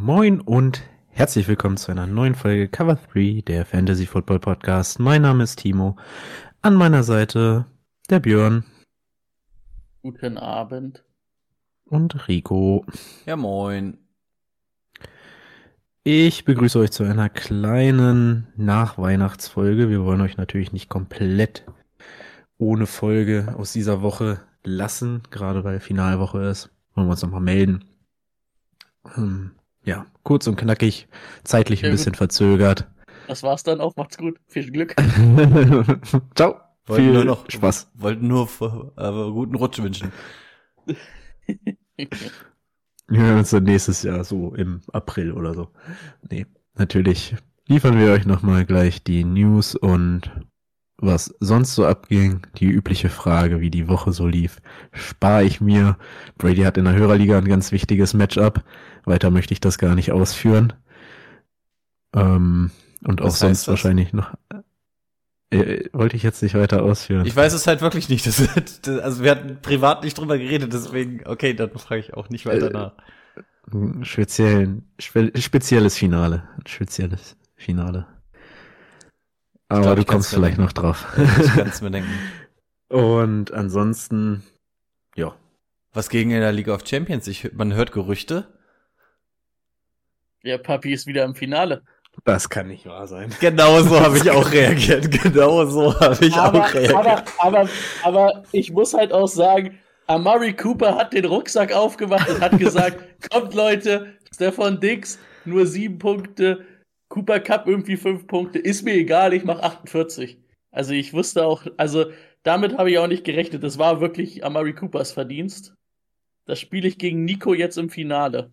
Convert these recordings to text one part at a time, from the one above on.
Moin und herzlich willkommen zu einer neuen Folge Cover 3 der Fantasy Football Podcast. Mein Name ist Timo. An meiner Seite der Björn Guten Abend. und Rico. Ja, moin. Ich begrüße euch zu einer kleinen Nachweihnachtsfolge. Wir wollen euch natürlich nicht komplett ohne Folge aus dieser Woche lassen, gerade weil Finalwoche ist. Wollen wir uns nochmal melden. Ähm, ja, kurz und knackig, zeitlich ein bisschen verzögert. Das war's dann auch. Macht's gut. Viel Glück. Ciao. Wollten Viel nur noch Spaß. Wollten nur aber guten Rutsch wünschen. Wir hören uns dann nächstes Jahr so im April oder so. Nee, natürlich liefern wir euch nochmal gleich die News und was sonst so abging. Die übliche Frage, wie die Woche so lief, spare ich mir. Brady hat in der Hörerliga ein ganz wichtiges Matchup. Weiter möchte ich das gar nicht ausführen. Ähm, und auch Was heißt sonst das? wahrscheinlich noch. Äh, wollte ich jetzt nicht weiter ausführen. Ich weiß es halt wirklich nicht. Das, das, also wir hatten privat nicht drüber geredet, deswegen, okay, dann frage ich auch nicht weiter Äh, nach. Speziellen, spe spezielles Finale. Spezielles Finale. Aber glaub, du kommst vielleicht denken. noch drauf. Ich kann es mir denken. Und ansonsten, ja. Was gegen in der League of Champions? Ich, man hört Gerüchte. Der Papi ist wieder im Finale. Das kann nicht wahr sein. Genau so habe ich auch reagiert. Genau so habe ich aber, auch reagiert. aber, aber, aber ich muss halt auch sagen, Amari Cooper hat den Rucksack aufgemacht und hat gesagt, kommt Leute, Stefan Dix, nur sieben Punkte, Cooper Cup irgendwie fünf Punkte, ist mir egal, ich mach 48. Also ich wusste auch, also damit habe ich auch nicht gerechnet. Das war wirklich Amari Coopers Verdienst. Das spiele ich gegen Nico jetzt im Finale.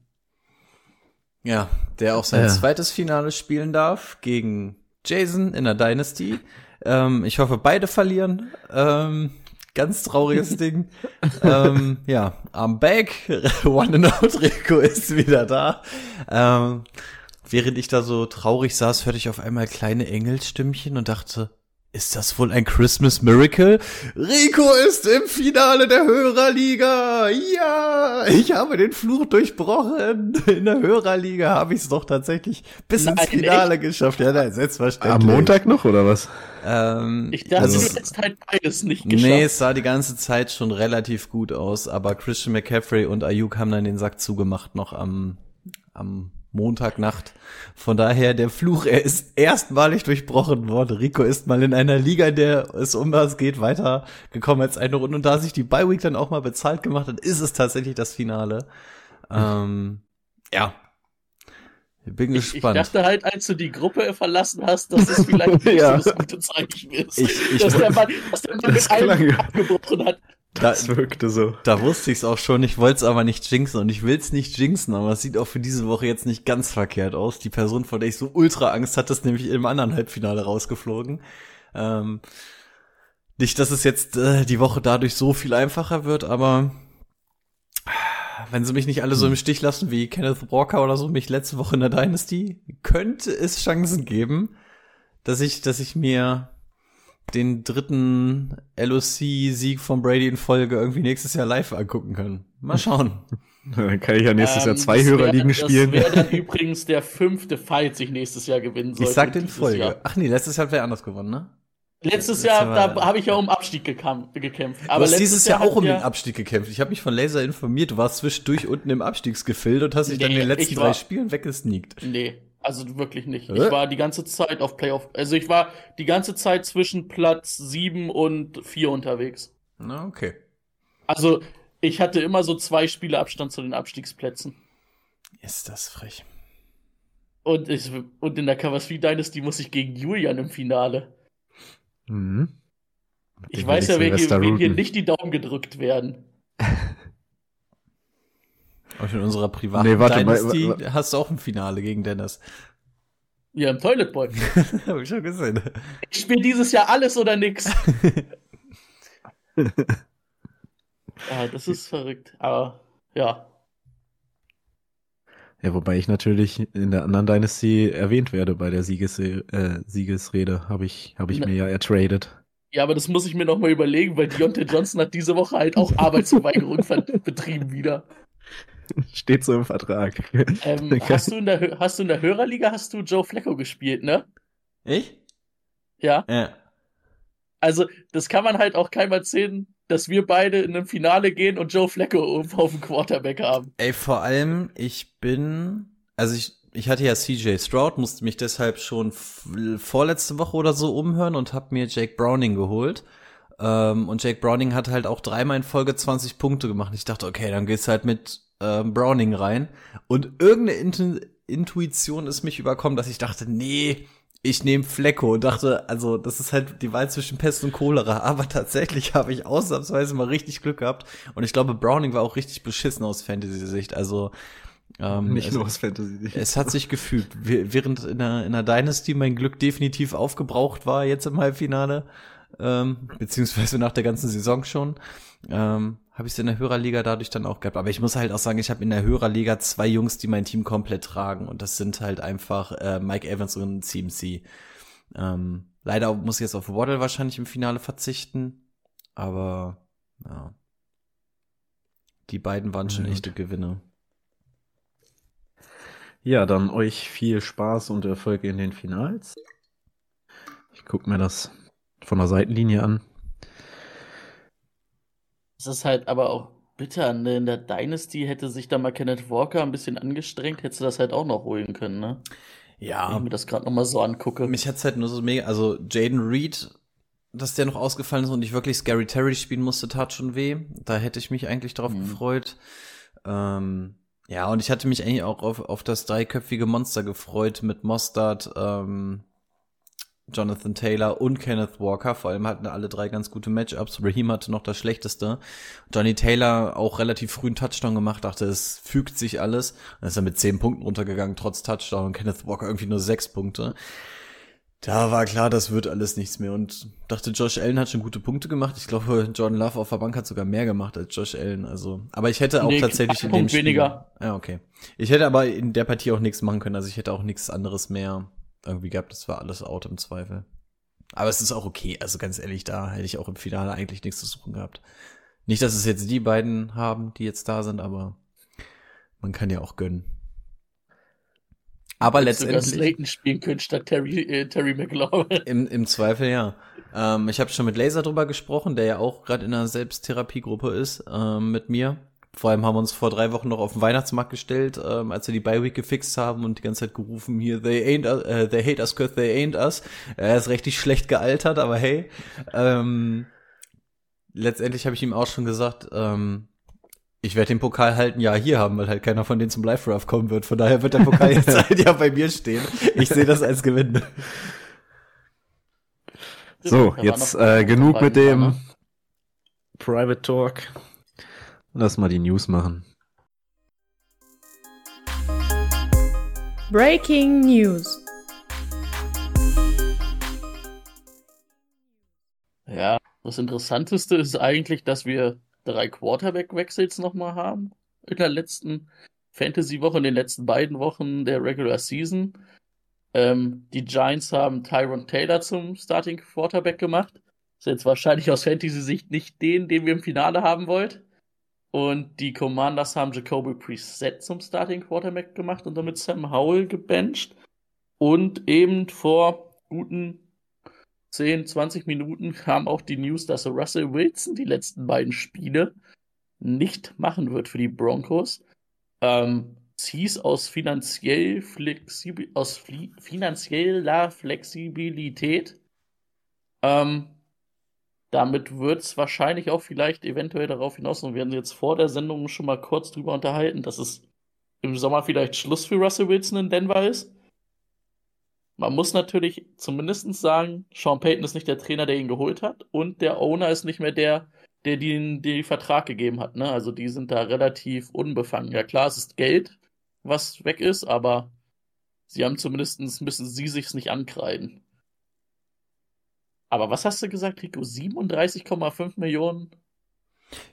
Ja, der auch sein Ja. zweites Finale spielen darf gegen Jason in der Dynasty. Ähm, ich hoffe, beide verlieren. Ähm, ganz trauriges Ding. ähm, ja, I'm back. One and out Rico ist wieder da. Während ich da so traurig saß, hörte ich auf einmal kleine Engelsstimmchen und dachte, ist das wohl ein Christmas Miracle? Rico ist im Finale der Hörerliga. Ja, ich habe den Fluch durchbrochen. In der Hörerliga habe ich es doch tatsächlich bis Nein, ins Finale geschafft. Ja, nein, selbstverständlich. Am Montag noch, oder was? Ähm, Ich dachte, also- du hättest halt beides nicht geschafft. Nee, es sah die ganze Zeit schon relativ gut aus, aber Christian McCaffrey und Ayuk haben dann den Sack zugemacht noch am, am Montagnacht. Von daher, der Fluch, er ist erstmalig durchbrochen worden. Rico ist mal in einer Liga, in der es um was geht, weitergekommen als eine Runde. Und da sich die Bye Week dann auch mal bezahlt gemacht hat, ist es tatsächlich das Finale. Ähm, ja. Ich bin Ich, ich gespannt. dachte halt, als du die Gruppe verlassen hast, dass es vielleicht nicht Ja. so das gute Zeichen ist. Ich- ich- dass, der Mann, dass der Mann Das mit allem klang- abgebrochen hat. da, Das wirkte so. Da wusste ich es auch schon, ich wollte es aber nicht jinxen und ich will es nicht jinxen, aber es sieht auch für diese Woche jetzt nicht ganz verkehrt aus. Die Person, vor der ich so ultra Angst hatte, ist nämlich im anderen Halbfinale rausgeflogen. Ähm, nicht, dass es jetzt äh, die Woche dadurch so viel einfacher wird, aber wenn sie mich nicht alle so im Stich lassen wie Kenneth Walker oder so mich letzte Woche in der Dynasty, könnte es Chancen geben, dass ich, dass ich mir den dritten LOC-Sieg von Brady in Folge irgendwie nächstes Jahr live angucken kann. Mal schauen. Dann kann ich ja nächstes Jahr Ähm, zwei das wär- Hörerligen spielen. Das wäre dann übrigens der fünfte Fight sich nächstes Jahr gewinnen sollte. ich sag den Folge. Jahr. Ach nee, letztes Jahr hat wer anders gewonnen, ne? Letztes Letztes Jahr, Jahr da habe ich ja um Abstieg gekämpft. Du Aber hast letztes dieses Jahr auch hat um den Abstieg gekämpft. Ich habe mich von Laser informiert. Du warst zwischendurch unten im Abstiegsgefilde und hast dich dann in Nee, den letzten drei Spielen weggesneakt. Nee, also wirklich nicht. Hä? Ich war die ganze Zeit auf Playoff. Also ich war die ganze Zeit zwischen Platz 7 und 4 unterwegs. Na, okay. Also ich hatte immer so zwei Spiele Abstand zu den Abstiegsplätzen. Ist das frech. Und, ich, und in der Cover 3 Dynasty muss ich gegen Julian im Finale. Mhm. Ich weiß ja, Silvester wem hier nicht die Daumen gedrückt werden. Auch in unserer privaten Nee, warte mal, Dynasty wa- hast du auch ein Finale gegen Dennis. Ja, im Toilet Boy. Hab ich schon gesehen. Ich spiele dieses Jahr alles oder nix. ja, das ist verrückt. Aber ja. Ja, wobei ich natürlich in der anderen Dynasty erwähnt werde bei der Sieges äh, Siegesrede, habe ich, hab ich Ne. mir ja ertradet. Ja, aber das muss ich mir noch mal überlegen, weil Deontay Johnson hat diese Woche halt auch Arbeitsverweigerung ver- betrieben wieder. Steht so im Vertrag. Ähm, hast, du in der, hast du in der Hörerliga hast du Joe Flacco gespielt, ne? Ich? Ja. Ja. Also, das kann man halt auch keinem erzählen, dass wir beide in einem Finale gehen und Joe Flacco auf dem Quarterback haben. Ey, vor allem, ich bin, also ich, ich hatte ja CJ Stroud, musste mich deshalb schon vorletzte Woche oder so umhören und hab mir Jake Browning geholt. Ähm, und Jake Browning hat halt auch dreimal in Folge 20 Punkte gemacht. Ich dachte, okay, dann geht's halt mit ähm, Browning rein. Und irgendeine Intu Intuition ist mich überkommen, dass ich dachte, nee, ich nehme Flecko und dachte, also das ist halt die Wahl zwischen Pest und Cholera. Aber tatsächlich habe ich ausnahmsweise mal richtig Glück gehabt. Und ich glaube, Browning war auch richtig beschissen aus Fantasy-Sicht. Also ähm, Nicht es, nur aus Fantasy. es hat sich gefühlt, Wäh- während in der, in der Dynasty mein Glück definitiv aufgebraucht war, jetzt im Halbfinale, ähm, beziehungsweise nach der ganzen Saison schon, ähm, habe ich es in der Hörerliga dadurch dann auch gehabt. Aber ich muss halt auch sagen, ich habe in der Hörerliga zwei Jungs, die mein Team komplett tragen. Und das sind halt einfach äh, Mike Evans und CMC. Ähm, leider muss ich jetzt auf Waddle wahrscheinlich im Finale verzichten. Aber ja. Die beiden waren schon gut. echte Gewinne. Ja, dann euch viel Spaß und Erfolg in den Finals. Ich guck mir das von der Seitenlinie an. Das ist halt aber auch bitter, ne? In der Dynasty hätte sich da mal Kenneth Walker ein bisschen angestrengt, hättest du das halt auch noch holen können, ne? Wenn Ja, ich mir das gerade nochmal so angucke. Mich hat's halt nur so mega, also Jaden Reed, dass der noch ausgefallen ist und ich wirklich Scary Terry spielen musste, tat schon weh. Da hätte ich mich eigentlich drauf Mhm. gefreut. Ähm, ja, und ich hatte mich eigentlich auch auf, auf das dreiköpfige Monster gefreut mit Mostard, ähm, Jonathan Taylor und Kenneth Walker. Vor allem hatten alle drei ganz gute Matchups. Raheem hatte noch das schlechteste. Johnny Taylor auch relativ früh einen Touchdown gemacht, dachte, es fügt sich alles. Dann ist er mit zehn Punkten runtergegangen, trotz Touchdown und Kenneth Walker irgendwie nur sechs Punkte. Da war klar, das wird alles nichts mehr und dachte, Josh Allen hat schon gute Punkte gemacht. Ich glaube, Jordan Love auf der Bank hat sogar mehr gemacht als Josh Allen. Also, aber ich hätte auch Nee, tatsächlich in dem Punkt Spiel, weniger. Ja, okay. Ich hätte aber in der Partie auch nichts machen können. Also ich hätte auch nichts anderes mehr irgendwie gehabt. Das war alles out im Zweifel. Aber es ist auch okay. Also ganz ehrlich, da hätte ich auch im Finale eigentlich nichts zu suchen gehabt. Nicht, dass es jetzt die beiden haben, die jetzt da sind, aber man kann ja auch gönnen. Aber Hättest letztendlich. Slayton spielen können statt Terry, äh, Terry McLaurin. Im, Im Zweifel ja. Ähm, ich habe schon mit Laser drüber gesprochen, der ja auch gerade in einer Selbsttherapiegruppe ist ähm, mit mir. Vor allem haben wir uns vor drei Wochen noch auf den Weihnachtsmarkt gestellt, ähm, als wir die Bye Week gefixt haben und die ganze Zeit gerufen hier, they ain't, us, äh, they hate us 'cause they ain't us. Er ist richtig schlecht gealtert, aber hey. Ähm, letztendlich habe ich ihm auch schon gesagt, ähm, ich werde den Pokal halt ein Jahr hier haben, weil halt keiner von denen zum Live Draft kommen wird. Von daher wird der Pokal jetzt ein Jahr bei mir stehen. Ich sehe das als Gewinn. So, jetzt äh, genug mit dem? Private Talk. Lass mal die News machen. Breaking News. Ja, das Interessanteste ist eigentlich, dass wir drei Quarterback-Wechsels nochmal haben. In der letzten Fantasy-Woche, in den letzten beiden Wochen der Regular Season. Ähm, die Giants haben Tyron Taylor zum Starting Quarterback gemacht. Ist jetzt wahrscheinlich aus Fantasy-Sicht nicht den, den wir im Finale haben wollt. Und die Commanders haben Jacoby Preset zum Starting Quarterback gemacht und damit Sam Howell gebencht. Und eben vor guten 10, 20 Minuten kam auch die News, dass Russell Wilson die letzten beiden Spiele nicht machen wird für die Broncos. Ähm, es hieß aus finanziell flexibel, aus finanzieller Flexibilität. Ähm, damit wird es wahrscheinlich auch vielleicht eventuell darauf hinaus, und wir haben jetzt vor der Sendung schon mal kurz drüber unterhalten, dass es im Sommer vielleicht Schluss für Russell Wilson in Denver ist. Man muss natürlich zumindest sagen, Sean Payton ist nicht der Trainer, der ihn geholt hat, und der Owner ist nicht mehr der, der den den Vertrag gegeben hat. Ne? Also die sind da relativ unbefangen. Ja klar, es ist Geld, was weg ist, aber sie haben zumindest müssen sie sich's nicht ankreiden. Aber was hast du gesagt, Rico? 37,5 Millionen?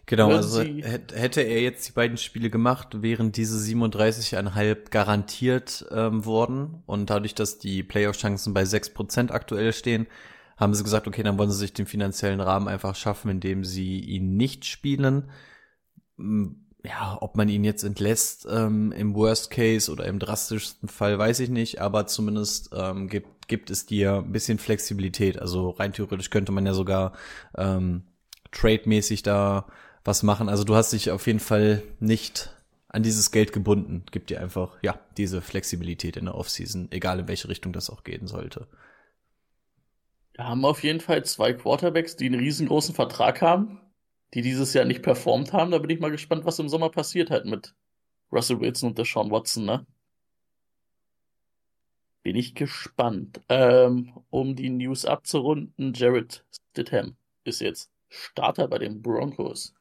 Genau, also hätte er jetzt die beiden Spiele gemacht, wären diese 37,5 garantiert ähm, worden. Und dadurch, dass die Playoff-Chancen bei 6% aktuell stehen, haben sie gesagt, okay, dann wollen sie sich den finanziellen Rahmen einfach schaffen, indem sie ihn nicht spielen. Ja, ob man ihn jetzt entlässt ähm, im Worst Case oder im drastischsten Fall, weiß ich nicht, aber zumindest ähm, gibt, gibt es dir ein bisschen Flexibilität. Also rein theoretisch könnte man ja sogar ähm, trade-mäßig da was machen. Also du hast dich auf jeden Fall nicht an dieses Geld gebunden. Gibt dir einfach, ja, diese Flexibilität in der Offseason, egal in welche Richtung das auch gehen sollte. Wir haben auf jeden Fall zwei Quarterbacks, die einen riesengroßen Vertrag haben, die dieses Jahr nicht performt haben. Da bin ich mal gespannt, was im Sommer passiert hat mit Russell Wilson und Deshaun Watson, ne? Bin ich gespannt. Ähm, um die News abzurunden, Jared Stidham ist jetzt Starter bei den Broncos.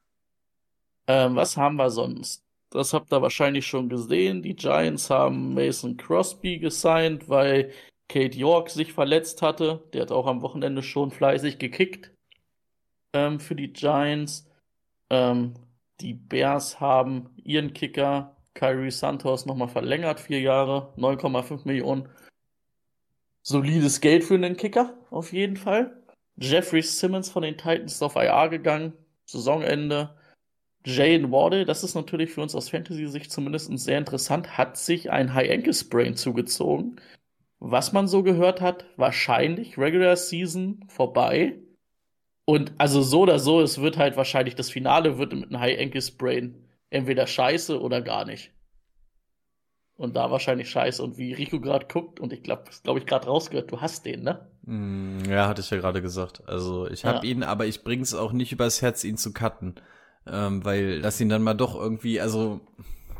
Ähm, was haben wir sonst? Das habt ihr wahrscheinlich schon gesehen. Die Giants haben Mason Crosby gesigned, weil Kate York sich verletzt hatte. Der hat auch am Wochenende schon fleißig gekickt ähm, für die Giants. Ähm, die Bears haben ihren Kicker Kyrie Santos nochmal verlängert, vier Jahre, 9,5 Millionen. Solides Geld für einen Kicker, auf jeden Fall. Jeffrey Simmons von den Titans auf IR gegangen, Saisonende. Jane Wardle, das ist natürlich für uns aus Fantasy-Sicht zumindest sehr interessant, hat sich ein High-Ankle-Sprain zugezogen. Was man so gehört hat, wahrscheinlich Regular Season vorbei. Und also so oder so, es wird halt wahrscheinlich das Finale wird mit einem High Ankle Sprain entweder scheiße oder gar nicht. Und da wahrscheinlich scheiße. Und wie Rico gerade guckt, und ich glaube, glaube ich gerade rausgehört, du hast den, ne? Mm, Ja, hatte ich ja gerade gesagt. Also ich habe Ja. ihn, aber ich bring's auch nicht übers Herz, ihn zu cutten. Ähm, weil lass ihn dann mal doch irgendwie, also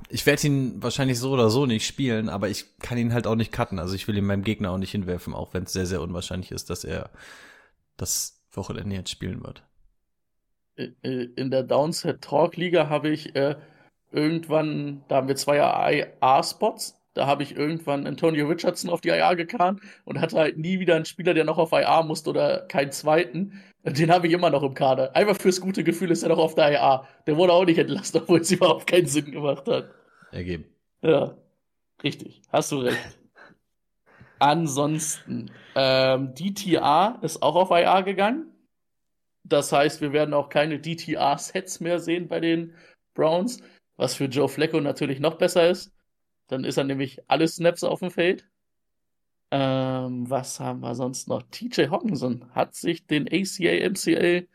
ich werde ihn wahrscheinlich so oder so nicht spielen, aber ich kann ihn halt auch nicht cutten. Also ich will ihn meinem Gegner auch nicht hinwerfen, auch wenn es sehr, sehr unwahrscheinlich ist, dass er das Wochenende jetzt spielen wird. In der Downset Talk Liga habe ich äh, irgendwann, da haben wir zwei IA-Spots. Da habe ich irgendwann Antonio Richardson auf die IA gekarrt und hatte halt nie wieder einen Spieler, der noch auf IA musste oder keinen zweiten. Den habe ich immer noch im Kader. Einfach fürs gute Gefühl ist er noch auf der IA. Der wurde auch nicht entlassen, obwohl es überhaupt keinen Sinn gemacht hat. Ergeben. Ja, richtig. Hast du recht. Ansonsten, ähm, DTA ist auch auf IA gegangen. Das heißt, wir werden auch keine DTA-Sets mehr sehen bei den Browns, was für Joe Flacco natürlich noch besser ist. Dann ist er nämlich alle Snaps auf dem Feld. Ähm, was haben wir sonst noch? TJ Hawkinson hat sich den ACA, MCL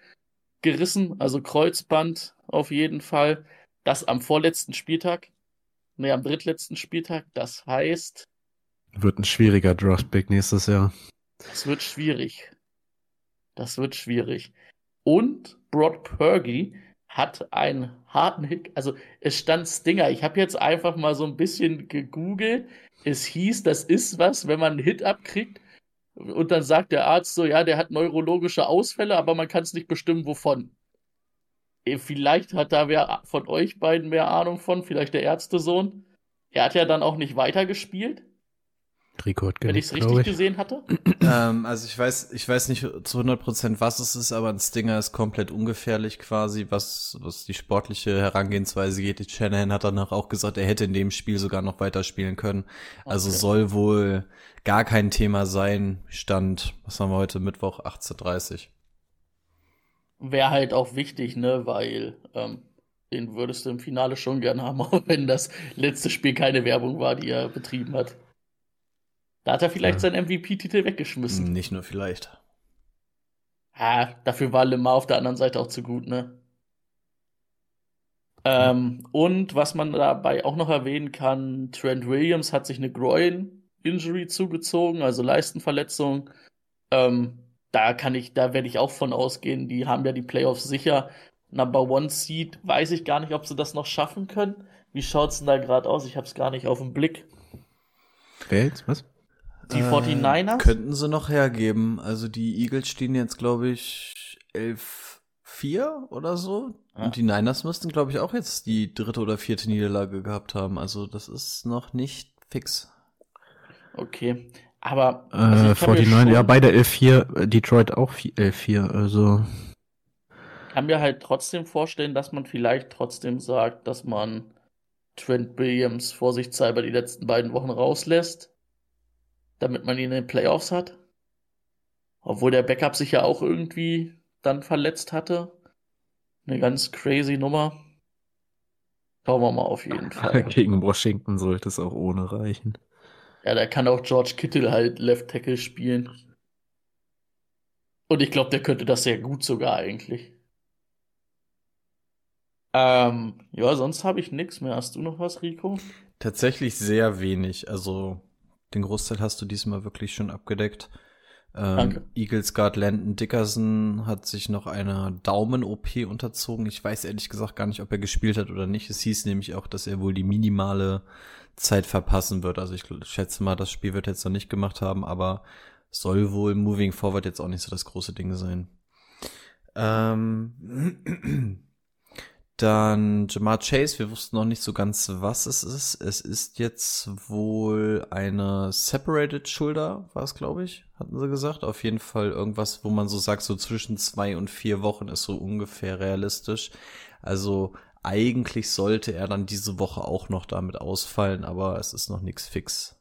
gerissen, also Kreuzband auf jeden Fall. Das am vorletzten Spieltag. Nee, am drittletzten Spieltag. Das heißt, Wird ein schwieriger Draftpick nächstes Jahr. das wird schwierig. Das wird schwierig. Und Broad Purdy hat einen harten Hit. Also es stand Stinger. Ich habe jetzt einfach mal so ein bisschen gegoogelt. Es hieß, das ist was, wenn man einen Hit abkriegt. Und dann sagt der Arzt so, ja, der hat neurologische Ausfälle, aber man kann es nicht bestimmen, wovon. Eh, Vielleicht hat da wer von euch beiden mehr Ahnung von, vielleicht der Ärztesohn. Er hat ja dann auch nicht weitergespielt, Hat wenn ich es richtig ich. gesehen hatte. ähm, also ich weiß, ich weiß nicht zu 100 Prozent, was es ist, aber ein Stinger ist komplett ungefährlich quasi, was, was die sportliche Herangehensweise geht. Die Shanahan hat danach auch gesagt, er hätte in dem Spiel sogar noch weiterspielen können. Also Okay. soll wohl gar kein Thema sein. Stand, was haben wir heute, Mittwoch, 18.30 Wäre halt auch wichtig, ne, weil ähm, den würdest du im Finale schon gern haben, auch wenn das letzte Spiel keine Werbung war, die er betrieben hat. Da hat er vielleicht Ja. seinen MVP-Titel weggeschmissen. Nicht nur vielleicht. Ah, dafür war Lemar auf der anderen Seite auch zu gut, ne? Ähm, und was man dabei auch noch erwähnen kann, Trent Williams hat sich eine Groin-Injury zugezogen, also Leistenverletzung. Ähm, da kann ich, da werde ich auch von ausgehen, die haben ja die Playoffs sicher. Number One Seed, weiß ich gar nicht, ob sie das noch schaffen können. Wie schaut's denn da gerade aus? Ich habe es gar nicht auf dem Blick. Wer jetzt? Was? Die Äh, 49ers? Könnten sie noch hergeben. Also die Eagles stehen jetzt, glaube ich, 11, vier oder so. Ja. Und die Niners müssten, glaube ich, auch jetzt die dritte oder vierte Niederlage gehabt haben. Also das ist noch nicht fix. Okay. Aber also Äh, kann mir 49, schon- ja, beide 11-4, äh, Detroit auch 11-4, also. kann mir halt trotzdem vorstellen, dass man vielleicht trotzdem sagt, dass man Trent Williams vorsichtshalber die letzten beiden Wochen rauslässt, damit man ihn in den Playoffs hat. Obwohl der Backup sich ja auch irgendwie dann verletzt hatte. Eine ganz crazy Nummer. Schauen wir mal auf jeden Fall. Gegen Washington sollte es auch ohne reichen. Ja, da kann auch George Kittle halt Left Tackle spielen. Und ich glaube, der könnte das sehr gut sogar eigentlich. Ähm, ja, sonst habe ich nichts mehr. Hast du noch was, Rico? Tatsächlich sehr wenig. Also den Großteil hast du diesmal wirklich schon abgedeckt. Ähm, Danke. Eagles Guard Landon Dickerson hat sich noch einer Daumen-OP unterzogen. Ich weiß ehrlich gesagt gar nicht, ob er gespielt hat oder nicht. Es hieß nämlich auch, dass er wohl die minimale Zeit verpassen wird. Also ich schätze mal, das Spiel wird er jetzt noch nicht gemacht haben, aber soll wohl moving forward jetzt auch nicht so das große Ding sein. Ähm, dann Jamar Chase, wir wussten noch nicht so ganz, was es ist. Es ist jetzt wohl eine Separated Shoulder, war es, glaube ich, hatten sie gesagt. Auf jeden Fall irgendwas, wo man so sagt, so zwischen zwei und vier Wochen ist so ungefähr realistisch. Also eigentlich sollte er dann diese Woche auch noch damit ausfallen, aber es ist noch nichts fix.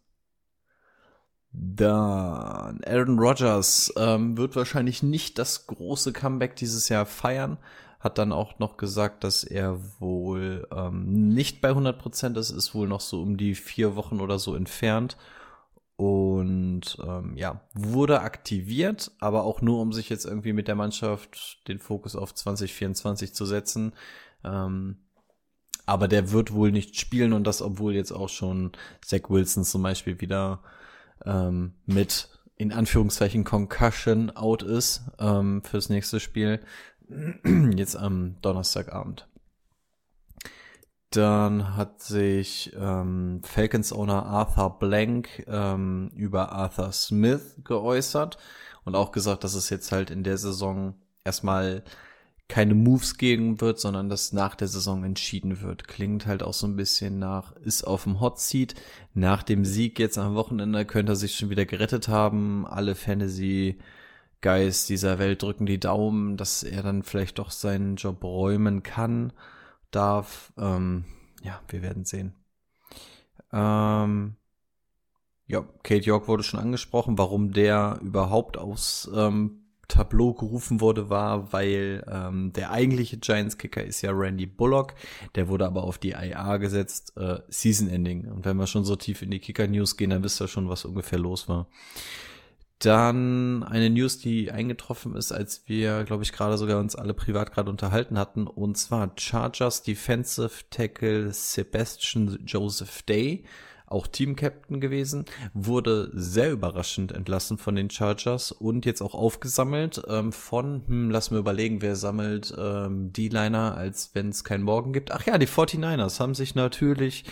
Dann Aaron Rodgers ähm, wird wahrscheinlich nicht das große Comeback dieses Jahr feiern. Hat dann auch noch gesagt, dass er wohl ähm, nicht bei 100% ist, ist wohl noch so um die vier Wochen oder so entfernt. Und ähm, ja, wurde aktiviert, aber auch nur, um sich jetzt irgendwie mit der Mannschaft den Fokus auf 2024 zu setzen. Ähm, aber der wird wohl nicht spielen und das, obwohl jetzt auch schon Zach Wilson zum Beispiel wieder ähm, mit in Anführungszeichen Concussion out ist ähm, fürs nächste Spiel. Jetzt am Donnerstagabend. Dann hat sich ähm, Falcons Owner Arthur Blank ähm, über Arthur Smith geäußert und auch gesagt, dass es jetzt halt in der Saison erstmal keine Moves geben wird, sondern dass nach der Saison entschieden wird. Klingt halt auch so ein bisschen nach, ist auf dem Hot Seat. Nach dem Sieg jetzt am Wochenende könnte er sich schon wieder gerettet haben. Alle Fantasy Guys dieser Welt drücken die Daumen, dass er dann vielleicht doch seinen Job räumen kann, darf. Ähm, ja, wir werden sehen. Ähm, ja, Kate York wurde schon angesprochen, warum der überhaupt aus ähm, Tableau gerufen wurde, war, weil ähm, der eigentliche Giants-Kicker ist ja Randy Bullock. Der wurde aber auf die IA gesetzt, äh, Season-Ending. Und wenn wir schon so tief in die Kicker-News gehen, dann wisst ihr schon, was ungefähr los war. Dann eine News, die eingetroffen ist, als wir, glaube ich, gerade sogar uns alle privat gerade unterhalten hatten. Und zwar Chargers Defensive Tackle Sebastian Joseph Day, auch Team-Captain gewesen, wurde sehr überraschend entlassen von den Chargers und jetzt auch aufgesammelt ähm, von, hm, lass mir überlegen, wer sammelt ähm, D-Liner, als wenn es keinen Morgen gibt. Ach ja, die 49ers haben sich natürlich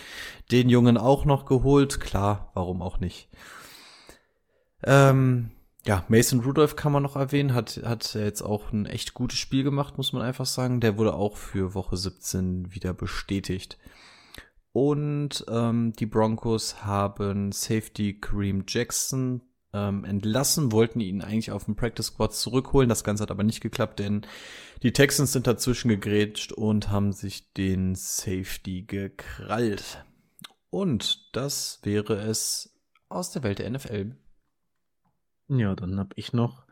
den Jungen auch noch geholt. Klar, warum auch nicht. Ähm, ja, Mason Rudolph kann man noch erwähnen, hat, hat jetzt auch ein echt gutes Spiel gemacht, muss man einfach sagen. Der wurde auch für Woche 17 wieder bestätigt. Und ähm, die Broncos haben Safety Kareem Jackson ähm, entlassen, wollten ihn eigentlich auf dem Practice Squad zurückholen. Das Ganze hat aber nicht geklappt, denn die Texans sind dazwischen gegrätscht und haben sich den Safety gekrallt. Und das wäre es aus der Welt der NFL. Ja, dann habe ich noch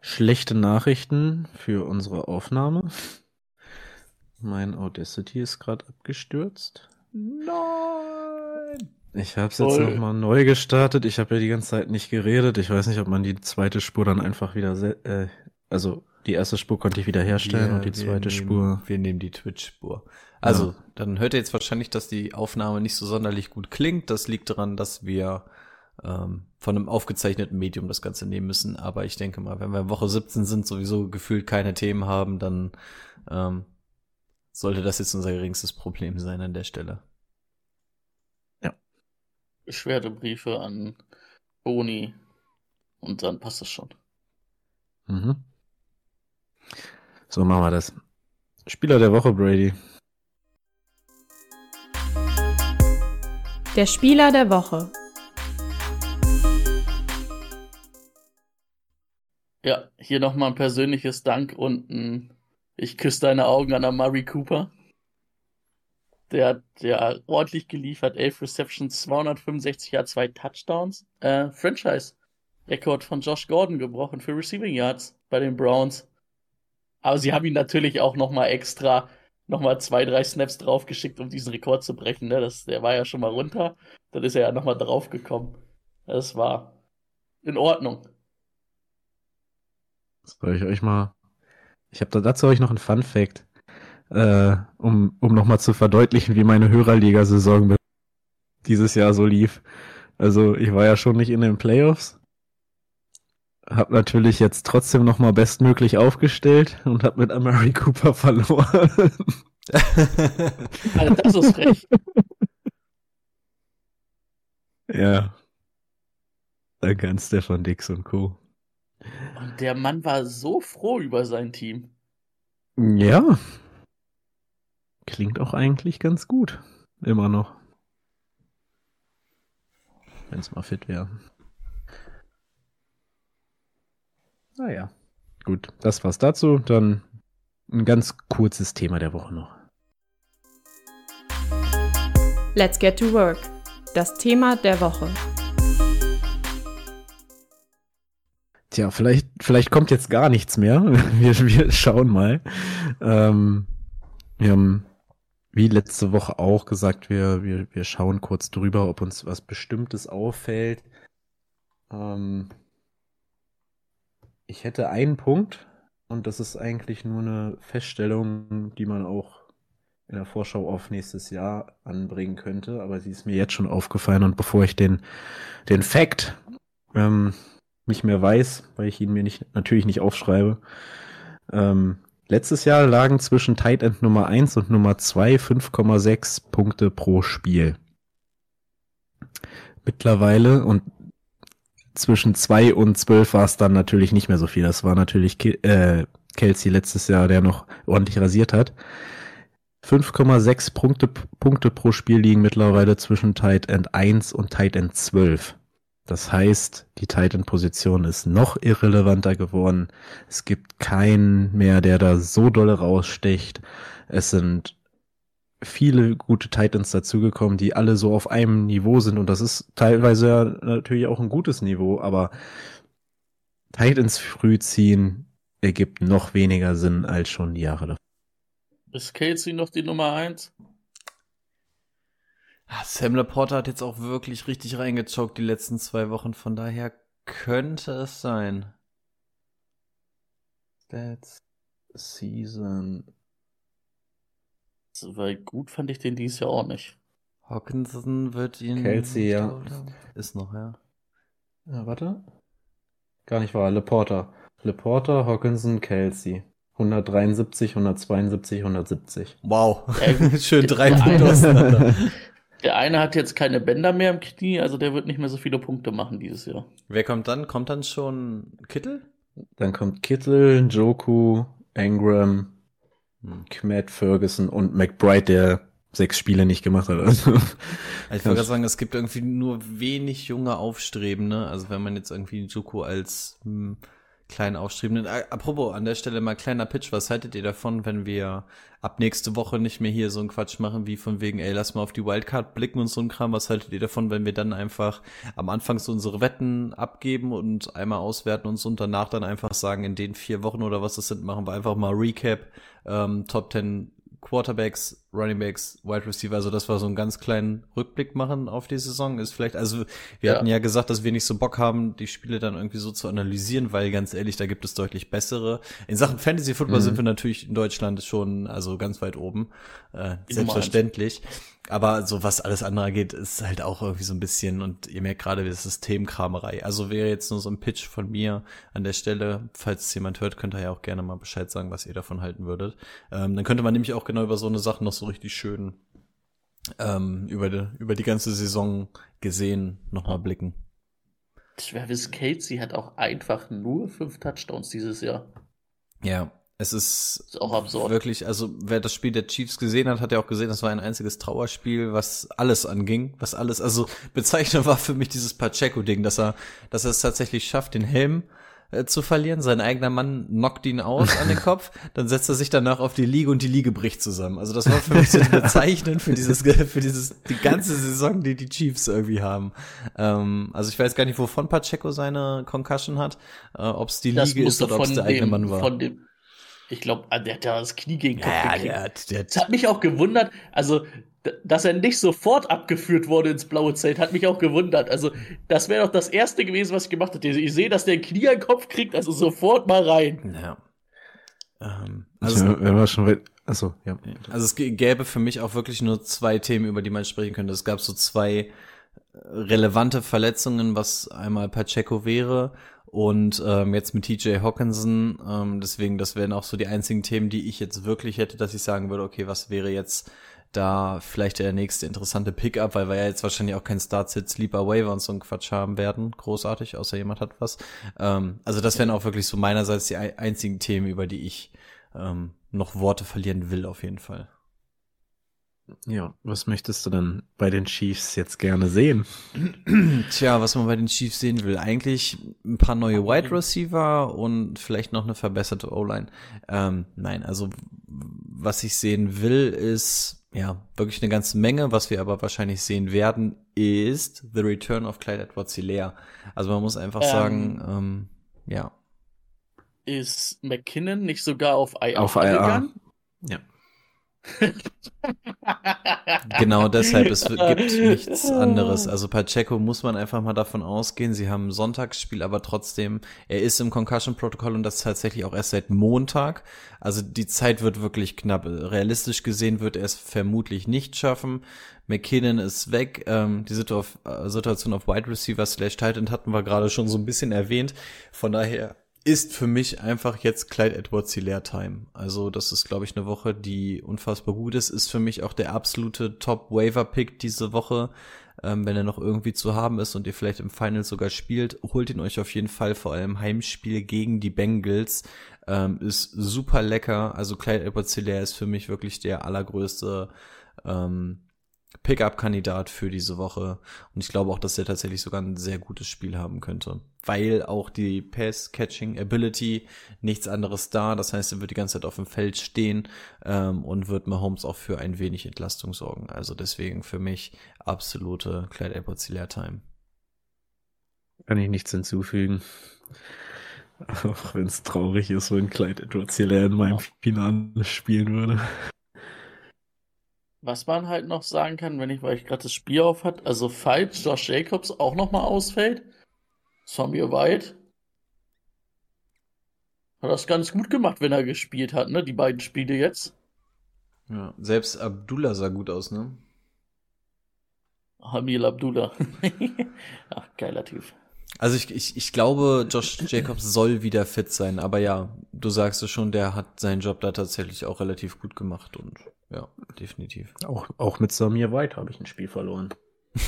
schlechte Nachrichten für unsere Aufnahme. Mein Audacity ist gerade abgestürzt. Nein! Ich habe es jetzt nochmal neu gestartet. Ich habe ja die ganze Zeit nicht geredet. Ich weiß nicht, ob man die zweite Spur dann einfach wieder, äh, also die erste Spur konnte ich wieder herstellen und die zweite wir Spur. Nehmen, wir nehmen die Twitch-Spur. Also, dann hört ihr jetzt wahrscheinlich, dass die Aufnahme nicht so sonderlich gut klingt. Das liegt daran, dass wir ähm, von einem aufgezeichneten Medium das Ganze nehmen müssen. Aber ich denke mal, wenn wir in Woche 17 sind, sowieso gefühlt keine Themen haben, dann ähm, sollte das jetzt unser geringstes Problem sein an der Stelle. Beschwerdebriefe an Boni und dann passt das schon. Mhm. So machen wir das. Spieler der Woche, Brady. Der Spieler der Woche. Ja, hier nochmal ein persönliches Dank und ein Ich küsse deine Augen an Amari Cooper. Der hat ja ordentlich geliefert. 11 Receptions, 265 Yards, zwei Touchdowns. Äh, Franchise-Rekord von Josh Gordon gebrochen für Receiving Yards bei den Browns. Aber sie haben ihn natürlich auch nochmal extra nochmal zwei, drei Snaps draufgeschickt, um diesen Rekord zu brechen. Ne? Das, der war ja schon mal runter. Dann ist er ja nochmal draufgekommen. Das war in Ordnung. Soll ich euch mal. Ich habe da dazu euch noch einen Fun Fact, äh, um, um nochmal zu verdeutlichen, wie meine Hörerliga-Saison dieses Jahr so lief. Also ich war ja schon nicht in den Playoffs. Hab natürlich jetzt trotzdem nochmal bestmöglich aufgestellt und hab mit Amari Cooper verloren. Also das ist frech. ja. Danke an Stefan Dix und Co. Und der Mann war so froh über sein Team. Ja. Klingt auch eigentlich ganz gut. Immer noch. Wenn es mal fit wäre. Naja. Gut, das war's dazu. Dann ein ganz kurzes Thema der Woche noch. Let's get to work. Das Thema der Woche. Tja, vielleicht, vielleicht kommt jetzt gar nichts mehr. Wir, wir schauen mal. Ähm, wir haben wie letzte Woche auch gesagt, wir, wir, wir schauen kurz drüber, ob uns was Bestimmtes auffällt. Ähm, ich hätte einen Punkt und das ist eigentlich nur eine Feststellung, die man auch in der Vorschau auf nächstes Jahr anbringen könnte, aber sie ist mir jetzt schon aufgefallen und bevor ich den, den Fact ähm, nicht mehr weiß, weil ich ihn mir nicht, natürlich nicht aufschreibe. Ähm, letztes Jahr lagen zwischen Tight End Nummer 1 und Nummer 2 5,6 Punkte pro Spiel. Mittlerweile und zwischen 2 und 12 war es dann natürlich nicht mehr so viel. Das war natürlich Ki äh, Kelsey letztes Jahr, der noch ordentlich rasiert hat. 5,6 Punkte, Punkte pro Spiel liegen mittlerweile zwischen Tight End 1 und Tight End 12. Das heißt, die Titan-Position ist noch irrelevanter geworden. Es gibt keinen mehr, der da so dolle raussticht. Es sind viele gute Titans dazugekommen, die alle so auf einem Niveau sind. Und das ist teilweise ja natürlich auch ein gutes Niveau, aber Titans früh ziehen ergibt noch weniger Sinn als schon die Jahre davor. Ist Casey noch die Nummer 1? Ah, Sam Laporta hat jetzt auch wirklich richtig reingechockt die letzten zwei Wochen, von daher könnte es sein. That's Season. So, weil gut fand ich den dieses Jahr auch nicht. Hawkinson wird ihn. Kelsey, ja. Ist noch, ja. Ja, warte. Gar nicht wahr. Laporta. Laporta, Hawkinson, Kelsey. 173, 172, 170. Wow. Ja, Schön drei Punkte auseinander. Der eine hat jetzt keine Bänder mehr im Knie, also der wird nicht mehr so viele Punkte machen dieses Jahr. Wer kommt dann? Kommt dann schon Kittel? Dann kommt Kittel, Njoku, Ingram, Hm. Kmet, Ferguson und McBride, der sechs Spiele nicht gemacht hat. Also, Also ich gerade sagen, es gibt irgendwie nur wenig junge Aufstrebende. Also wenn man jetzt irgendwie Juku als hm, kleinen Aufstrebenden. Äh, apropos, an der Stelle mal kleiner Pitch. Was haltet ihr davon, wenn wir ab nächste Woche nicht mehr hier so einen Quatsch machen, wie von wegen, ey, lass mal auf die Wildcard blicken und so ein Kram. Was haltet ihr davon, wenn wir dann einfach am Anfang so unsere Wetten abgeben und einmal auswerten uns und danach dann einfach sagen, in den vier Wochen oder was das sind, machen wir einfach mal Recap, ähm, Top 10 Quarterbacks, Running Backs, Wide Receiver, also dass wir so einen ganz kleinen Rückblick machen auf die Saison, ist vielleicht, also wir Ja. hatten ja gesagt, dass wir nicht so Bock haben, die Spiele dann irgendwie so zu analysieren, weil ganz ehrlich, da gibt es deutlich bessere. In Sachen Fantasy Football Mhm. sind wir natürlich in Deutschland schon, also ganz weit oben, äh, selbstverständlich. Aber so was alles andere geht, ist halt auch irgendwie so ein bisschen, und ihr merkt gerade, das ist Systemkramerei. Also wäre jetzt nur so ein Pitch von mir an der Stelle, falls es jemand hört, könnt ihr ja auch gerne mal Bescheid sagen, was ihr davon halten würdet. Ähm, dann könnte man nämlich auch genau über so eine Sache noch so richtig schön ähm, über, die, über die ganze Saison gesehen nochmal blicken. Travis Casey hat auch einfach nur fünf Touchdowns dieses Jahr. Ja, Es ist, Ist auch absurd. wirklich, also wer das Spiel der Chiefs gesehen hat, hat ja auch gesehen, das war ein einziges Trauerspiel, was alles anging, was alles, also bezeichnend war für mich dieses Pacheco-Ding, dass er, dass er es tatsächlich schafft, den Helm äh, zu verlieren. Sein eigener Mann knockt ihn aus an den Kopf, dann setzt er sich danach auf die Liege und die Liege bricht zusammen. Also das war für mich so bezeichnend für dieses, für dieses, die ganze Saison, die die Chiefs irgendwie haben. Ähm, also ich weiß gar nicht, wovon Pacheco seine Concussion hat, äh, ob es die Das Liege ist oder ob es der eigene Mann war. von dem, ich glaube, der hat ja das Knie gegen den Kopf ja, gekriegt. der, hat- der, Das hat mich auch gewundert, also, dass er nicht sofort abgeführt wurde ins blaue Zelt, hat mich auch gewundert. Also, das wäre doch das Erste gewesen, was ich gemacht hätte. Ich sehe, dass der ein Knie an den Kopf kriegt, also sofort mal rein. Ja. Ähm, Also, also, wenn wir schon weit, achso, ja. also es gä- gäbe für mich auch wirklich nur zwei Themen, über die man sprechen könnte. Es gab so zwei äh, relevante Verletzungen, was einmal Pacheco wäre und ähm, jetzt mit TJ Hawkinson. Ähm, deswegen, das wären auch so die einzigen Themen, die ich jetzt wirklich hätte, dass ich sagen würde, okay, was wäre jetzt da vielleicht der nächste interessante Pickup, weil wir ja jetzt wahrscheinlich auch kein Start-Sit, Sleeper Waiver und so ein Quatsch haben werden, großartig, außer jemand hat was. Ähm, also das wären auch wirklich so meinerseits die ei- einzigen Themen, über die ich ähm, noch Worte verlieren will, auf jeden Fall. Ja, was möchtest du denn bei den Chiefs jetzt gerne sehen? Tja, was man bei den Chiefs sehen will, eigentlich ein paar neue Wide Receiver und vielleicht noch eine verbesserte O-Line. Ähm, nein, also was ich sehen will, ist ja wirklich eine ganze Menge. Was wir aber wahrscheinlich sehen werden, ist The Return of Clyde Edwards-Hilaire. Also man muss einfach Ähm. sagen, ähm, ja, Ist McKinnon nicht sogar auf IR Auf IR. gegangen? Ja. Genau deshalb, es gibt nichts anderes. Also Pacheco muss man einfach mal davon ausgehen, sie haben ein Sonntagsspiel, aber trotzdem, er ist im Concussion-Protokoll und das tatsächlich auch erst seit Montag. Also die Zeit wird wirklich knapp. Realistisch gesehen wird er es vermutlich nicht schaffen. McKinnon ist weg. Ähm, die Situ äh, Situation auf Wide Receiver slash Titan hatten wir gerade schon so ein bisschen erwähnt. Von daher ist für mich einfach jetzt Clyde Edwards Hilaire Time. Also das ist, glaube ich, eine Woche, die unfassbar gut ist. Ist für mich auch der absolute Top-Waiver-Pick diese Woche. Ähm, wenn er noch irgendwie zu haben ist und ihr vielleicht im Final sogar spielt, holt ihn euch auf jeden Fall. Vor allem Heimspiel gegen die Bengals ähm, ist super lecker. Also Clyde Edwards Hilaire ist für mich wirklich der allergrößte ähm, Pickup-Kandidat für diese Woche. Und ich glaube auch, dass er tatsächlich sogar ein sehr gutes Spiel haben könnte. Weil auch die Pass-Catching-Ability nichts anderes da. Das heißt, er wird die ganze Zeit auf dem Feld stehen ähm, und wird Mahomes auch für ein wenig Entlastung sorgen. Also deswegen für mich absolute Clyde edwards time Kann ich nichts hinzufügen. Auch wenn es traurig ist, wenn Clyde Edwards in meinem Finale spielen würde. Was man halt noch sagen kann, wenn ich, weil ich gerade das Spiel auf hat, also falls Josh Jacobs auch nochmal ausfällt, Samir White hat das ganz gut gemacht, wenn er gespielt hat, ne? Die beiden Spiele jetzt. Ja, selbst Abdullah sah gut aus, ne? Hamil Abdullah. Ach, geiler Typ. Also ich, ich, ich glaube, Josh Jacobs soll wieder fit sein, aber ja, du sagst es schon, der hat seinen Job da tatsächlich auch relativ gut gemacht und ja, definitiv. Auch, auch mit Samir White habe ich ein Spiel verloren.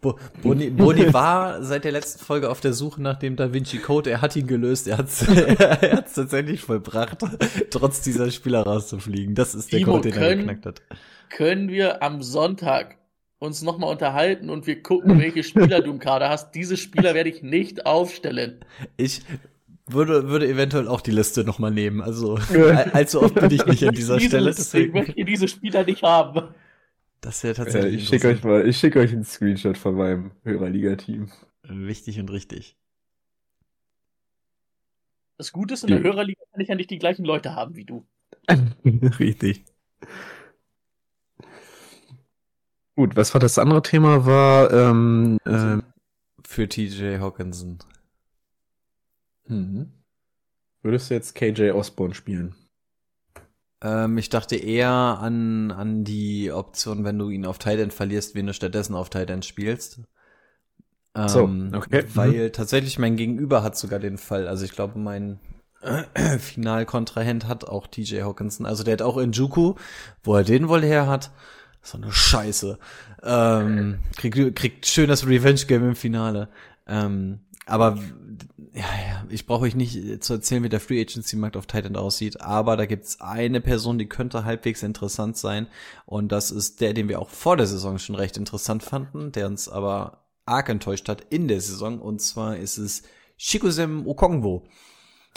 Bo Boni, Boni war seit der letzten Folge auf der Suche nach dem Da Vinci Code. Er hat ihn gelöst. Er hat es er hat's tatsächlich vollbracht, trotz dieser Spieler rauszufliegen. Das ist der Timo, Code, den er können- geknackt hat. Können wir am Sonntag uns nochmal unterhalten und wir gucken, welche Spieler du im Kader hast? Diese Spieler werde ich nicht aufstellen. Ich würde, würde eventuell auch die Liste nochmal nehmen. Also all- allzu oft bin ich nicht an dieser Diese- Stelle. Ich Deswegen, möchte diese Spieler nicht haben. das wäre Ja, tatsächlich ich schicke euch mal, ich schicke euch einen Screenshot von meinem Hörerliga-Team. wichtig und richtig. Das Gute ist, in der. Hörerliga kann ich ja nicht die gleichen Leute haben wie du. Richtig. Gut, was war das andere Thema? War, ähm, ähm, Für TJ Hawkinson. mhm. würdest du jetzt KJ Osborne spielen? Ähm, ich dachte eher an, an die Option, wenn du ihn auf Tight End verlierst, wen du stattdessen auf Tight End spielst. Ähm, So, okay. Weil tatsächlich mein Gegenüber hat sogar den Fall. Also ich glaube, mein äh, Finalkontrahent hat auch TJ Hawkinson. Also der hat auch Njuku, wo er den wohl her hat. So eine Scheiße. Ähm, kriegt, kriegt schön das Revenge-Game im Finale. Ähm, aber ja, ja, ich brauche euch nicht zu erzählen, wie der Free Agency Markt auf Titan aussieht, aber da gibt's eine Person, die könnte halbwegs interessant sein und das ist der, den wir auch vor der Saison schon recht interessant fanden, der uns aber arg enttäuscht hat in der Saison und zwar ist es Shikusem Okongwo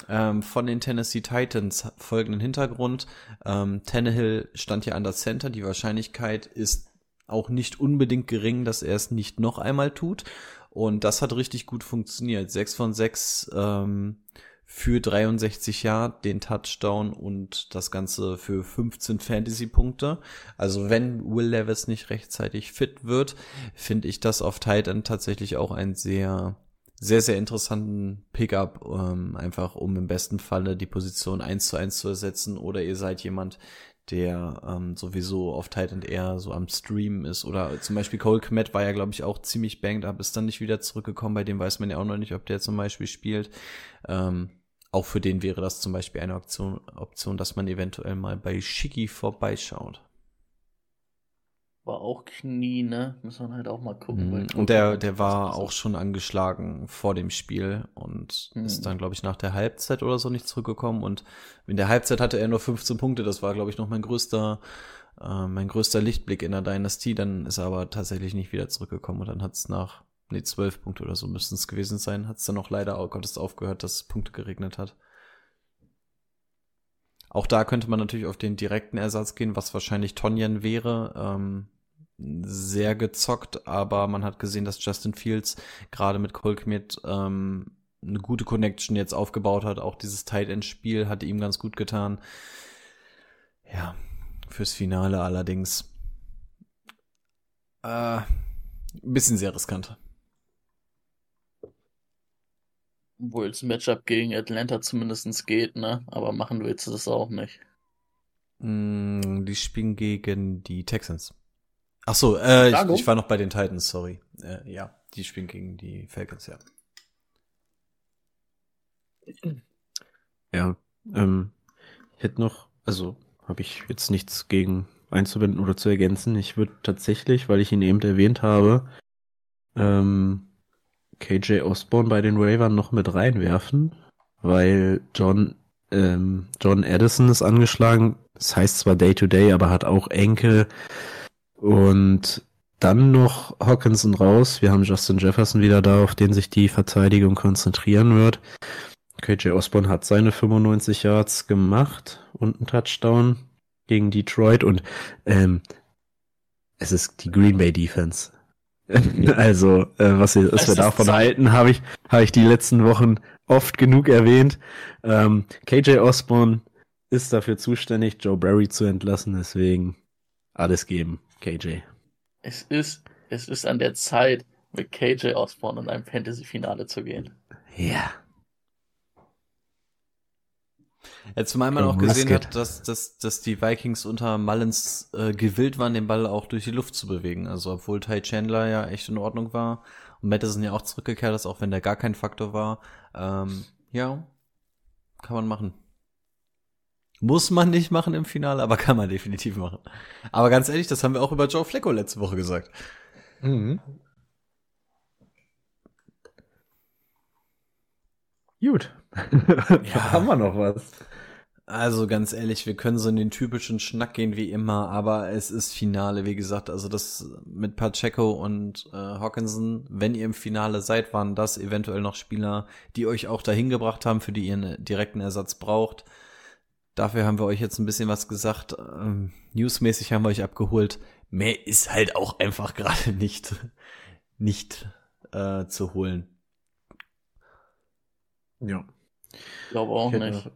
ähm, von den Tennessee Titans folgenden Hintergrund. Ähm, Tannehill stand ja an der Center. Die Wahrscheinlichkeit ist auch nicht unbedingt gering, dass er es nicht noch einmal tut. Und das hat richtig gut funktioniert. 6 von 6 ähm, für 63 Yard, den Touchdown und das Ganze für 15 Fantasy-Punkte. Also wenn Will Levis nicht rechtzeitig fit wird, finde ich das auf Titan tatsächlich auch ein sehr sehr, sehr interessanten Pickup, ähm, einfach um im besten Falle die Position eins zu eins zu ersetzen oder ihr seid jemand, der ähm, sowieso auf Titan eher so am Stream ist. Oder zum Beispiel Cole Kmet war ja, glaube ich, auch ziemlich banged up, ist dann nicht wieder zurückgekommen. Bei dem weiß man ja auch noch nicht, ob der zum Beispiel spielt. Ähm, auch für den wäre das zum Beispiel eine Option, Option, dass man eventuell mal bei Shiki vorbeischaut war auch Knie, ne? Muss man halt auch mal gucken. Mhm. Und der, der war auch schon angeschlagen vor dem Spiel und mhm. ist dann, glaube ich, nach der Halbzeit oder so nicht zurückgekommen. Und in der Halbzeit hatte er nur 15 Punkte. Das war, glaube ich, noch mein größter, äh, mein größter Lichtblick in der Dynasty. Dann ist er aber tatsächlich nicht wieder zurückgekommen und dann hat es nach, nee, 12 Punkte oder so müssten es gewesen sein. Hat es dann noch leider auch Gottes aufgehört, dass es Punkte geregnet hat. Auch da könnte man natürlich auf den direkten Ersatz gehen, was wahrscheinlich Tonyan wäre. Ähm, sehr gezockt, aber man hat gesehen, dass Justin Fields gerade mit Kolkmit ähm, eine gute Connection jetzt aufgebaut hat. Auch dieses Tight End Spiel hat ihm ganz gut getan. Ja, fürs Finale allerdings äh, ein bisschen sehr riskant. Obwohl das Matchup gegen Atlanta zumindest geht, ne? Aber machen willst du das auch nicht. Mm, die spielen gegen die Texans. Ach so, äh, ich, ich, war noch bei den Titans, sorry. Äh, ja, die spielen gegen die Falcons, ja. Ja, ähm, ich hätte noch, also habe ich jetzt nichts gegen einzubinden oder zu ergänzen. Ich würde tatsächlich, weil ich ihn eben erwähnt habe, ähm, KJ Osborne bei den Ravens noch mit reinwerfen, weil John ähm, John Addison ist angeschlagen. Das heißt zwar Day to Day, aber hat auch Enkel. Und dann noch Hawkinson raus. Wir haben Justin Jefferson wieder da, auf den sich die Verteidigung konzentrieren wird. KJ Osborne hat seine 95 Yards gemacht und einen Touchdown gegen Detroit und ähm, es ist die Green Bay Defense. also, äh, was, wir, was wir davon halten, habe ich, habe ich die letzten Wochen oft genug erwähnt. Ähm, KJ Osborne ist dafür zuständig, Joe Barry zu entlassen, deswegen alles geben. KJ. Es ist, es ist an der Zeit, mit KJ Osborne in ein Fantasy-Finale zu gehen. Ja. Ja, zumal man auch gesehen hat, dass, dass, dass die Vikings unter Mullins äh, gewillt waren, den Ball auch durch die Luft zu bewegen. Also obwohl Ty Chandler ja echt in Ordnung war und Madison ja auch zurückgekehrt ist, auch wenn der gar kein Faktor war. Ähm, ja, kann man machen. Muss man nicht machen im Finale, aber kann man definitiv machen. Aber ganz ehrlich, das haben wir auch über Joe Flacco letzte Woche gesagt. Mhm. Gut. ja. haben wir noch was? Also ganz ehrlich, wir können so in den typischen Schnack gehen wie immer, aber es ist Finale, wie gesagt. Also das mit Pacheco und äh, Hawkinson, wenn ihr im Finale seid, waren das eventuell noch Spieler, die euch auch dahin gebracht haben, für die ihr einen direkten Ersatz braucht. Dafür haben wir euch jetzt ein bisschen was gesagt. Ähm, newsmäßig haben wir euch abgeholt. Mehr ist halt auch einfach gerade nicht, nicht äh, zu holen. Ja. Ich glaube auch ich nicht. Noch,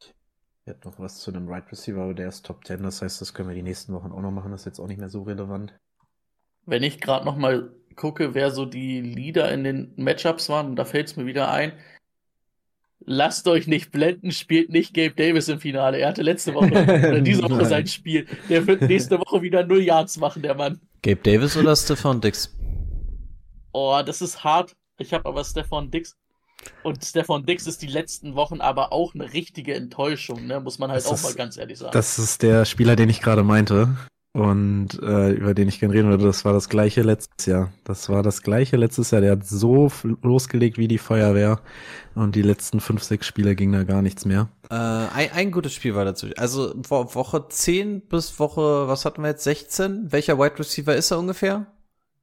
ich hätte noch was zu einem Right Receiver, aber der ist Top 10. Das heißt, das können wir die nächsten Wochen auch noch machen. Das ist jetzt auch nicht mehr so relevant. Wenn ich gerade noch mal gucke, wer so die Leader in den Matchups waren, da fällt es mir wieder ein, Lasst euch nicht blenden, spielt nicht Gabe Davis im Finale. Er hatte letzte Woche oder diese Woche sein Spiel. Der wird nächste Woche wieder null Yards machen, der Mann. Gabe Davis oder Stefan Dix? Oh, das ist hart. Ich habe aber Stefan Dix. Und Stefan Dix ist die letzten Wochen aber auch eine richtige Enttäuschung, ne? muss man halt das auch ist, mal ganz ehrlich sagen. Das ist der Spieler, den ich gerade meinte. Und äh, über den ich gerne reden würde, das war das gleiche letztes Jahr. Das war das gleiche letztes Jahr. Der hat so losgelegt wie die Feuerwehr und die letzten fünf, sechs Spiele ging da gar nichts mehr. Äh, ein, ein gutes Spiel war dazu. Also Woche 10 bis Woche, was hatten wir jetzt, 16? Welcher Wide Receiver ist er ungefähr?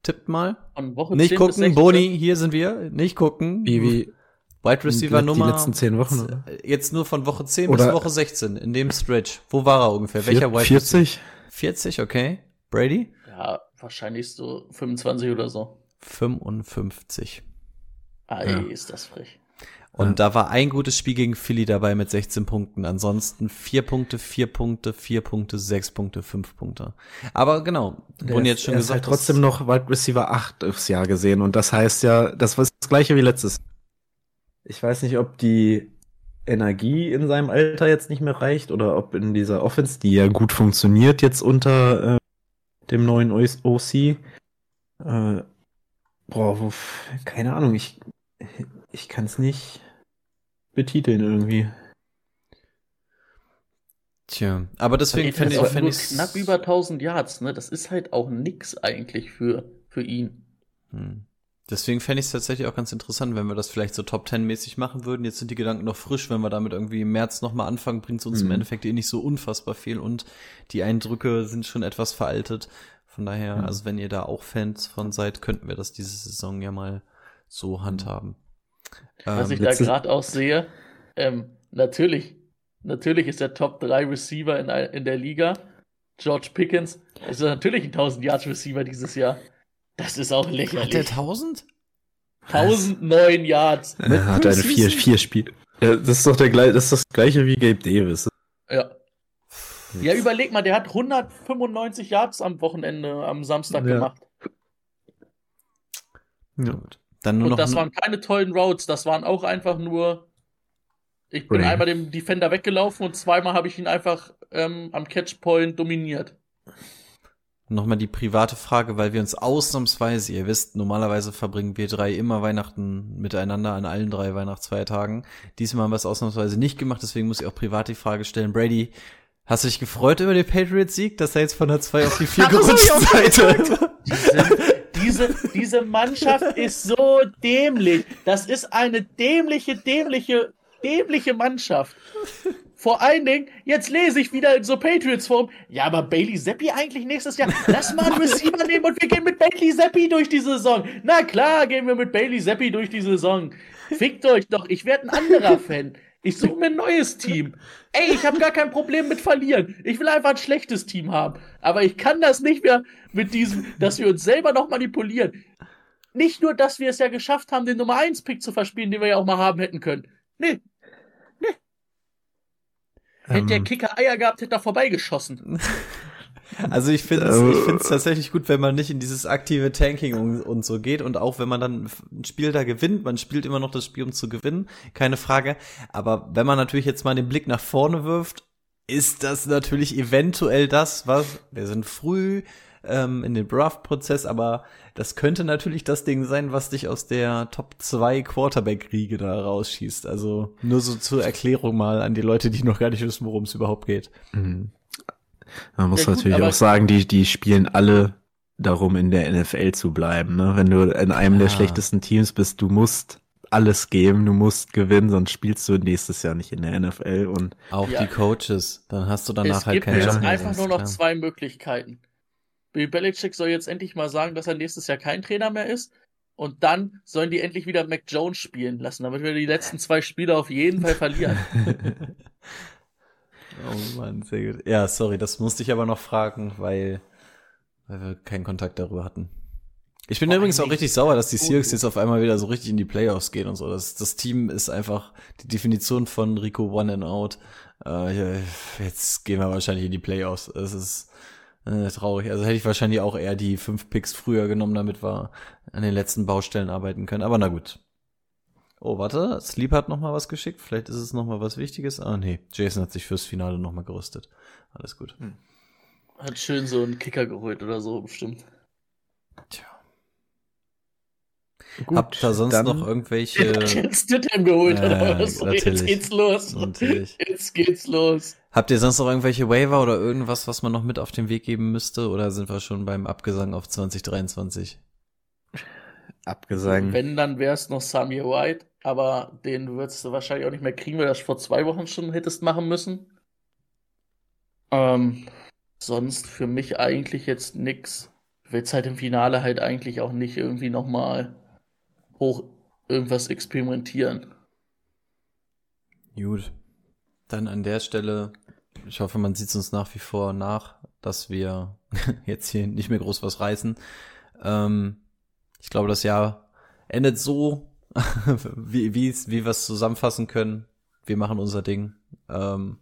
Tippt mal. Von Woche Nicht 10 bis gucken, 16. Boni, hier sind wir. Nicht gucken. Wie, wie Wide Receiver die Nummer. letzten zehn Wochen, oder? Jetzt nur von Woche 10 Oder- bis Woche 16, in dem Stretch. Wo war er ungefähr? Welcher Wide 40? Receiver? 40, okay. Brady? Ja, wahrscheinlich so 25 oder so. 55. Ei, Ja. ist das frech. Und Ja. da war ein gutes Spiel gegen Philly dabei mit 16 Punkten. Ansonsten 4 Punkte, 4 Punkte, 4 Punkte, 6 Punkte, 5 Punkte. Aber genau, wurden jetzt schon er gesagt. Ist halt trotzdem noch Wide Receiver 8 aufs Jahr gesehen und das heißt ja, das war das gleiche wie letztes. Ich weiß nicht, ob die Energie in seinem Alter jetzt nicht mehr reicht oder ob in dieser Offense, die ja gut funktioniert jetzt unter äh, dem neuen OC, äh, boah, wo, keine Ahnung, ich, ich kann es nicht betiteln irgendwie. Tja, aber deswegen fände jetzt ich, nur ich's- knapp über 1000 Yards, ne? Das ist halt auch nix eigentlich für, für ihn. Hm. Deswegen fände ich es tatsächlich auch ganz interessant, wenn wir das vielleicht so Top Ten mäßig machen würden. Jetzt sind die Gedanken noch frisch, wenn wir damit irgendwie im März nochmal anfangen, bringt es uns im Mhm. Endeffekt eh nicht so unfassbar viel und die Eindrücke sind schon etwas veraltet. Von daher, Mhm. also wenn ihr da auch Fans von seid, könnten wir das diese Saison ja mal so handhaben. Was Ähm, ich da gerade auch sehe, ähm, natürlich, natürlich ist der Top 3 Receiver in, der- in der Liga. George Pickens ist natürlich ein 1000 Yards Receiver dieses Jahr. Das ist auch hat der lächerlich. 1000? 1009 Yards. Er hat eine vier, vier Spiele. Ja, das ist doch der gleiche, das ist das gleiche wie Gabe Davis. Ja. Ja, überleg mal, der hat 195 Yards am Wochenende, am Samstag Ja. gemacht. Ja. Gut. Dann nur Und noch das waren keine tollen Roads, das waren auch einfach nur. Ich bin Brain. einmal dem Defender weggelaufen und zweimal habe ich ihn einfach ähm, am Catchpoint dominiert. Nochmal die private Frage, weil wir uns ausnahmsweise, ihr wisst, normalerweise verbringen wir drei immer Weihnachten miteinander an allen drei Weihnachtsfeiertagen. Diesmal haben wir es ausnahmsweise nicht gemacht, deswegen muss ich auch privat die Frage stellen. Brady, hast du dich gefreut über den Patriots-Sieg, dass er jetzt von der 2 auf die 4 Das hab ich gerutscht seid? Diese, diese Mannschaft ist so dämlich. Das ist eine dämliche, dämliche, dämliche Mannschaft. Vor allen Dingen, jetzt lese ich wieder in so Patriots-Form, ja, aber Bailey Zappi eigentlich nächstes Jahr. Lass mal einen Receiver nehmen und wir gehen mit Bailey Zappi durch die Saison. Na klar, gehen wir mit Bailey Zappi durch die Saison. Fickt euch doch, ich werde ein anderer Fan. Ich suche mir ein neues Team. Ey, ich habe gar kein Problem mit verlieren. Ich will einfach ein schlechtes Team haben. Aber ich kann das nicht mehr mit diesem, dass wir uns selber noch manipulieren. Nicht nur, dass wir es ja geschafft haben, den Nummer 1 Pick zu verspielen, den wir ja auch mal haben hätten können. Nee, hätte der Ähm, Kicker Eier gehabt, hätte er vorbeigeschossen. Also ich finde es Äh, ich find's tatsächlich gut, wenn man nicht in dieses aktive Tanking und, und so geht und auch wenn man dann ein Spiel da gewinnt, man spielt immer noch das Spiel, um zu gewinnen, keine Frage. Aber wenn man natürlich jetzt mal den Blick nach vorne wirft, ist das natürlich eventuell das, was wir sind früh ähm, in den Draft-Prozess, aber das könnte natürlich das Ding sein, was dich aus der Top 2 Quarterback-Riege da rausschießt. Also nur so zur Erklärung mal an die Leute, die noch gar nicht wissen, worum es überhaupt geht. Mhm. Man muss Ja, gut, natürlich auch sagen, die, die spielen alle darum, in der NFL zu bleiben. Ne? Wenn du in einem der Ja. schlechtesten Teams bist, du musst alles geben, du musst gewinnen, sonst spielst du nächstes Jahr nicht in der NFL. Und Auch Ja. die Coaches, dann hast du danach es halt gibt jetzt Job mehr. einfach nur noch klar. zwei Möglichkeiten. Bill Belichick soll jetzt endlich mal sagen, dass er nächstes Jahr kein Trainer mehr ist. Und dann sollen die endlich wieder Mac Jones spielen lassen, damit wir die letzten zwei Spiele auf jeden Fall verlieren. oh Mann, sehr gut. Ja, sorry, das musste ich aber noch fragen, weil, weil wir keinen Kontakt darüber hatten. Ich bin Vor übrigens auch richtig sauer, dass die Seahawks jetzt auf einmal wieder so richtig in die Playoffs gehen und so. Das, das Team ist einfach die Definition von Rico One and Out. Äh, jetzt gehen wir wahrscheinlich in die Playoffs. Es ist äh, traurig. Also hätte ich wahrscheinlich auch eher die fünf Picks früher genommen, damit wir an den letzten Baustellen arbeiten können. Aber na gut. Oh, warte, Sleep hat noch mal was geschickt. Vielleicht ist es noch mal was Wichtiges. Ah, nee, Jason hat sich fürs Finale noch mal gerüstet. Alles gut. Hat schön so einen Kicker geholt oder so, bestimmt. Tja. Gut, Habt ihr sonst noch irgendwelche. Jetzt Stidham geholt, Äh, oder was? natürlich. Jetzt geht's los. Natürlich. Jetzt geht's los. Habt ihr sonst noch irgendwelche Waiver oder irgendwas, was man noch mit auf den Weg geben müsste? Oder sind wir schon beim Abgesang auf 2023? Abgesagt. Wenn, dann wär's noch Samir White, aber den würdest du wahrscheinlich auch nicht mehr kriegen, weil du das vor zwei Wochen schon hättest machen müssen. Ähm, sonst für mich eigentlich jetzt nix. Will's halt im Finale halt eigentlich auch nicht irgendwie nochmal hoch irgendwas experimentieren. Gut. Dann an der Stelle, ich hoffe, man sieht uns nach wie vor nach, dass wir jetzt hier nicht mehr groß was reißen. Ähm, ich glaube, das Jahr endet so, wie, wie, es- wie wir es zusammenfassen können. Wir machen unser Ding. Ähm,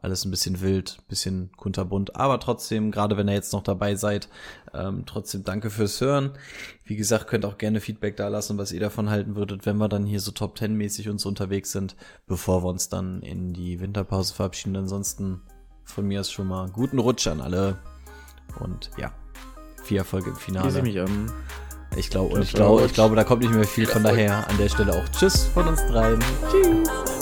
alles ein bisschen wild, bisschen kunterbunt, aber trotzdem, gerade wenn ihr jetzt noch dabei seid, ähm, trotzdem danke fürs Hören. Wie gesagt, könnt auch gerne Feedback da lassen, was ihr davon halten würdet, wenn wir dann hier so Top Ten mäßig uns unterwegs sind, bevor wir uns dann in die Winterpause verabschieden. Ansonsten von mir ist schon mal guten Rutsch an alle und ja, viel Erfolg im Finale. ich mich an. Ich glaube, ich glaube, ich glaube, da kommt nicht mehr viel. Von daher an der Stelle auch Tschüss von uns dreien. Tschüss.